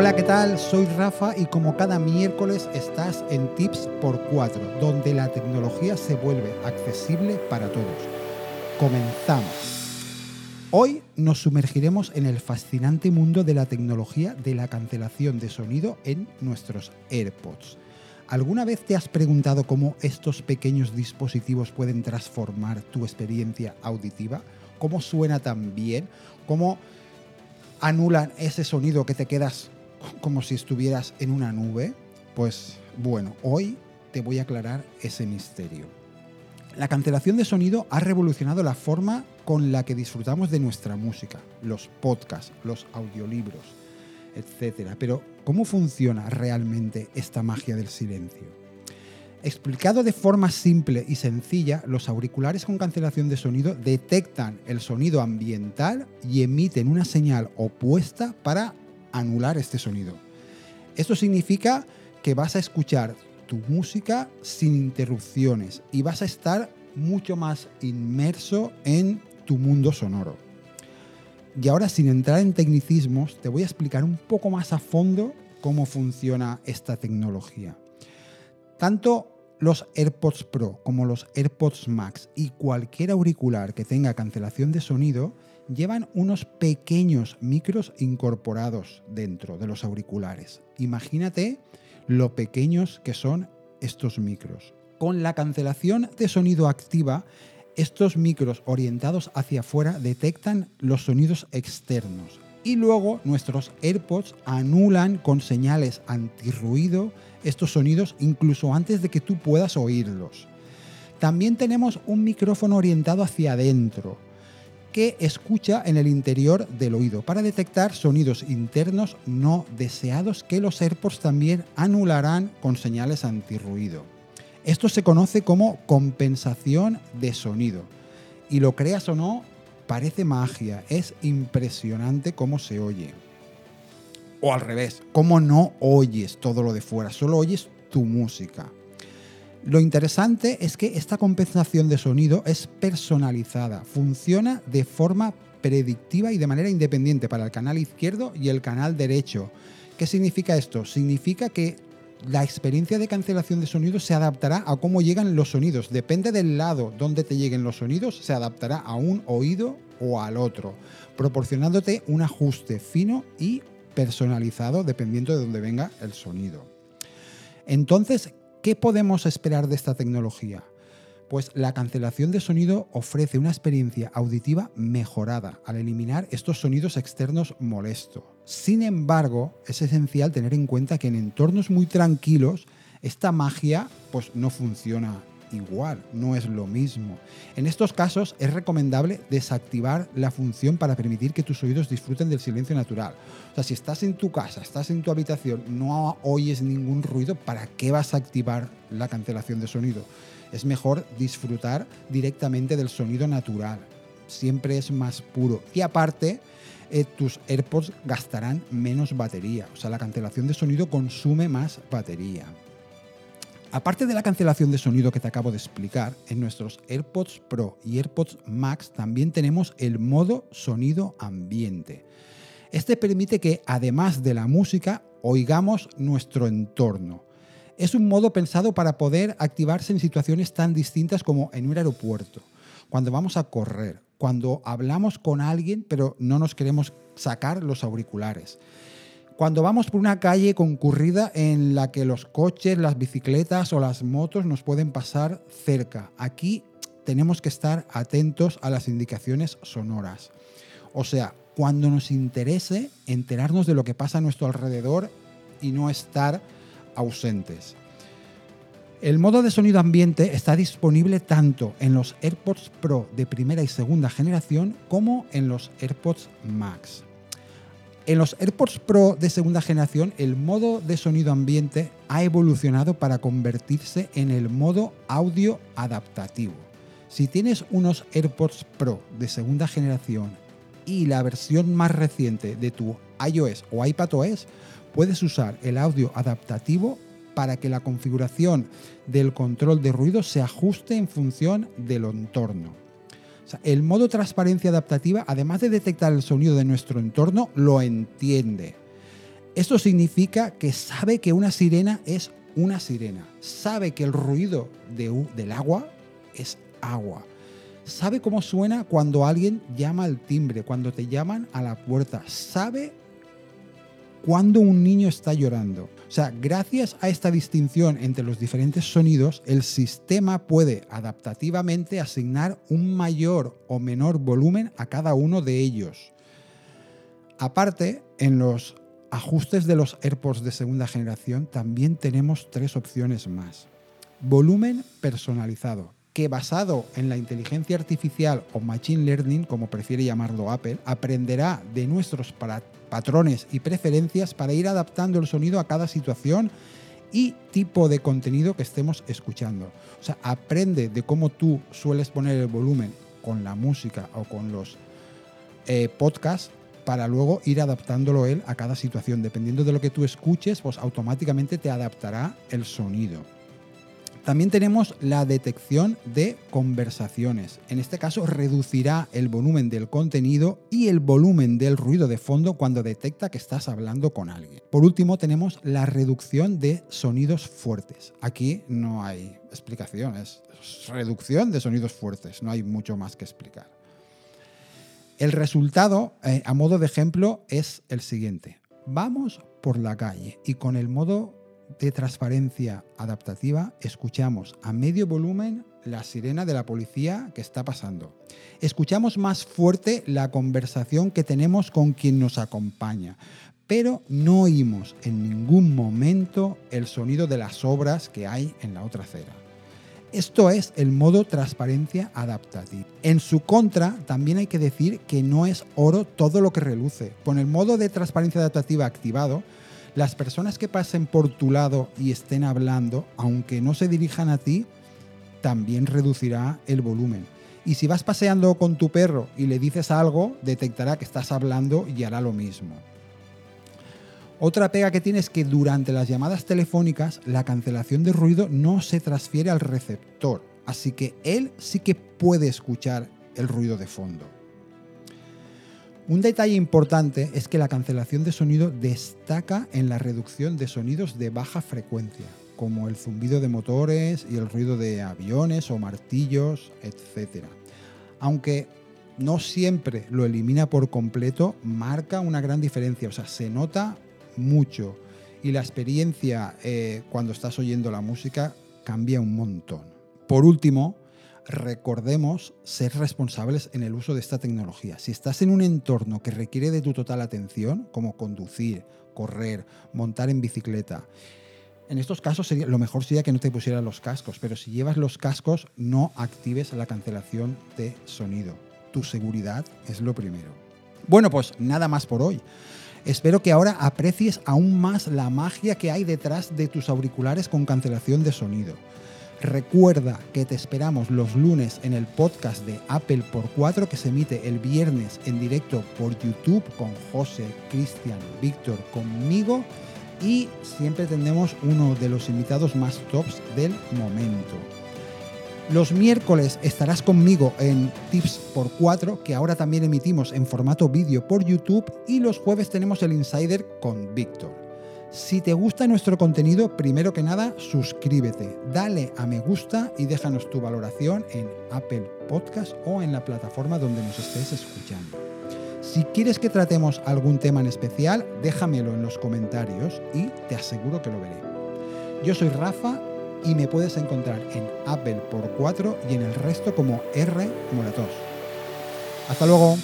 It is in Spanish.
Hola, ¿qué tal? Soy Rafa y como cada miércoles estás en Tips por 4, donde la tecnología se vuelve accesible para todos. Comenzamos. Hoy nos sumergiremos en el fascinante mundo de la tecnología de la cancelación de sonido en nuestros AirPods. ¿Alguna vez te has preguntado cómo estos pequeños dispositivos pueden transformar tu experiencia auditiva? ¿Cómo suena tan bien? ¿Cómo anulan ese sonido que te quedas como si estuvieras en una nube? Pues bueno, hoy te voy a aclarar ese misterio. La cancelación de sonido ha revolucionado la forma con la que disfrutamos de nuestra música, los podcasts, los audiolibros, etc. Pero, ¿cómo funciona realmente esta magia del silencio? Explicado de forma simple y sencilla, los auriculares con cancelación de sonido detectan el sonido ambiental y emiten una señal opuesta para anular este sonido. Esto significa que vas a escuchar tu música sin interrupciones y vas a estar mucho más inmerso en tu mundo sonoro. Y ahora, sin entrar en tecnicismos, te voy a explicar un poco más a fondo cómo funciona esta tecnología. Tanto los AirPods Pro como los AirPods Max y cualquier auricular que tenga cancelación de sonido llevan unos pequeños micros incorporados dentro de los auriculares. Imagínate lo pequeños que son estos micros. Con la cancelación de sonido activa, estos micros orientados hacia afuera detectan los sonidos externos y luego nuestros AirPods anulan con señales antirruido estos sonidos incluso antes de que tú puedas oírlos. También tenemos un micrófono orientado hacia adentro, que escucha en el interior del oído para detectar sonidos internos no deseados que los AirPods también anularán con señales antirruido. Esto se conoce como compensación de sonido. Y lo creas o no, parece magia, es impresionante cómo se oye. O al revés, cómo no oyes todo lo de fuera, solo oyes tu música. Lo interesante es que esta compensación de sonido es personalizada, funciona de forma predictiva y de manera independiente para el canal izquierdo y el canal derecho. ¿Qué significa esto? Significa que la experiencia de cancelación de sonido se adaptará a cómo llegan los sonidos. Depende del lado donde te lleguen los sonidos, se adaptará a un oído o al otro, proporcionándote un ajuste fino y personalizado dependiendo de dónde venga el sonido. Entonces, ¿Qué podemos esperar de esta tecnología? Pues la cancelación de sonido ofrece una experiencia auditiva mejorada al eliminar estos sonidos externos molestos. Sin embargo, es esencial tener en cuenta que en entornos muy tranquilos esta magia pues no funciona igual, no es lo mismo. En estos casos es recomendable desactivar la función para permitir que tus oídos disfruten del silencio natural. O sea, si estás en tu casa, estás en tu habitación, no oyes ningún ruido, ¿para qué vas a activar la cancelación de sonido? Es mejor disfrutar directamente del sonido natural. Siempre es más puro. Y aparte, eh, tus AirPods gastarán menos batería. O sea, la cancelación de sonido consume más batería. Aparte de la cancelación de sonido que te acabo de explicar, en nuestros AirPods Pro y AirPods Max también tenemos el modo sonido ambiente. Este permite que, además de la música, oigamos nuestro entorno. Es un modo pensado para poder activarse en situaciones tan distintas como en un aeropuerto, cuando vamos a correr, cuando hablamos con alguien pero no nos queremos sacar los auriculares cuando vamos por una calle concurrida en la que los coches, las bicicletas o las motos nos pueden pasar cerca. Aquí tenemos que estar atentos a las indicaciones sonoras. O sea, cuando nos interese enterarnos de lo que pasa a nuestro alrededor y no estar ausentes. El modo de sonido ambiente está disponible tanto en los AirPods Pro de primera y segunda generación como en los AirPods Max. En los AirPods Pro de segunda generación, el modo de sonido ambiente ha evolucionado para convertirse en el modo audio adaptativo. Si tienes unos AirPods Pro de segunda generación y la versión más reciente de tu iOS o iPadOS, puedes usar el audio adaptativo para que la configuración del control de ruido se ajuste en función del entorno el modo transparencia adaptativa, además de detectar el sonido de nuestro entorno, lo entiende. Esto significa que sabe que una sirena es una sirena, sabe que el ruido del agua es agua, sabe cómo suena cuando alguien llama al timbre, cuando te llaman a la puerta, sabe cuando un niño está llorando. O sea, gracias a esta distinción entre los diferentes sonidos, el sistema puede adaptativamente asignar un mayor o menor volumen a cada uno de ellos. Aparte, en los ajustes de los AirPods de segunda generación también tenemos tres opciones más. Volumen personalizado, que basado en la inteligencia artificial o machine learning, como prefiere llamarlo Apple, aprenderá de nuestros patrones y preferencias para ir adaptando el sonido a cada situación y tipo de contenido que estemos escuchando. O sea, aprende de cómo tú sueles poner el volumen con la música o con los eh, podcasts para luego ir adaptándolo él a cada situación. Dependiendo de lo que tú escuches, pues automáticamente te adaptará el sonido. También tenemos la detección de conversaciones. En este caso reducirá el volumen del contenido y el volumen del ruido de fondo cuando detecta que estás hablando con alguien. Por último tenemos la reducción de sonidos fuertes. Aquí no hay explicaciones. reducción de sonidos fuertes, no hay mucho más que explicar. El resultado, eh, a modo de ejemplo, es el siguiente. Vamos por la calle y con el modo de transparencia adaptativa escuchamos a medio volumen la sirena de la policía que está pasando. Escuchamos más fuerte la conversación que tenemos con quien nos acompaña, pero no oímos en ningún momento el sonido de las obras que hay en la otra acera. Esto es el modo transparencia adaptativa. En su contra, también hay que decir que no es oro todo lo que reluce. Con el modo de transparencia adaptativa activado, las personas que pasen por tu lado y estén hablando, aunque no se dirijan a ti, también reducirá el volumen. Y si vas paseando con tu perro y le dices algo, detectará que estás hablando y hará lo mismo. Otra pega que tiene es que durante las llamadas telefónicas la cancelación de ruido no se transfiere al receptor, así que él sí que puede escuchar el ruido de fondo. Un detalle importante es que la cancelación de sonido destaca en la reducción de sonidos de baja frecuencia, como el zumbido de motores y el ruido de aviones o martillos, etc. Aunque no siempre lo elimina por completo, marca una gran diferencia, o sea, se nota mucho y la experiencia eh, cuando estás oyendo la música cambia un montón. Por último, recordemos ser responsables en el uso de esta tecnología. Si estás en un entorno que requiere de tu total atención, como conducir, correr, montar en bicicleta, en estos casos sería, lo mejor sería que no te pusieras los cascos, pero si llevas los cascos no actives la cancelación de sonido. Tu seguridad es lo primero. Bueno, pues nada más por hoy. Espero que ahora aprecies aún más la magia que hay detrás de tus auriculares con cancelación de sonido. Recuerda que te esperamos los lunes en el podcast de Apple por 4 que se emite el viernes en directo por YouTube con José, Cristian, Víctor, conmigo y siempre tendremos uno de los invitados más tops del momento. Los miércoles estarás conmigo en Tips por 4, que ahora también emitimos en formato vídeo por YouTube, y los jueves tenemos el Insider con Víctor. Si te gusta nuestro contenido, primero que nada, suscríbete, dale a me gusta y déjanos tu valoración en Apple Podcast o en la plataforma donde nos estés escuchando. Si quieres que tratemos algún tema en especial, déjamelo en los comentarios y te aseguro que lo veré. Yo soy Rafa y me puedes encontrar en Apple por 4 y en el resto como R Moratos. Hasta luego.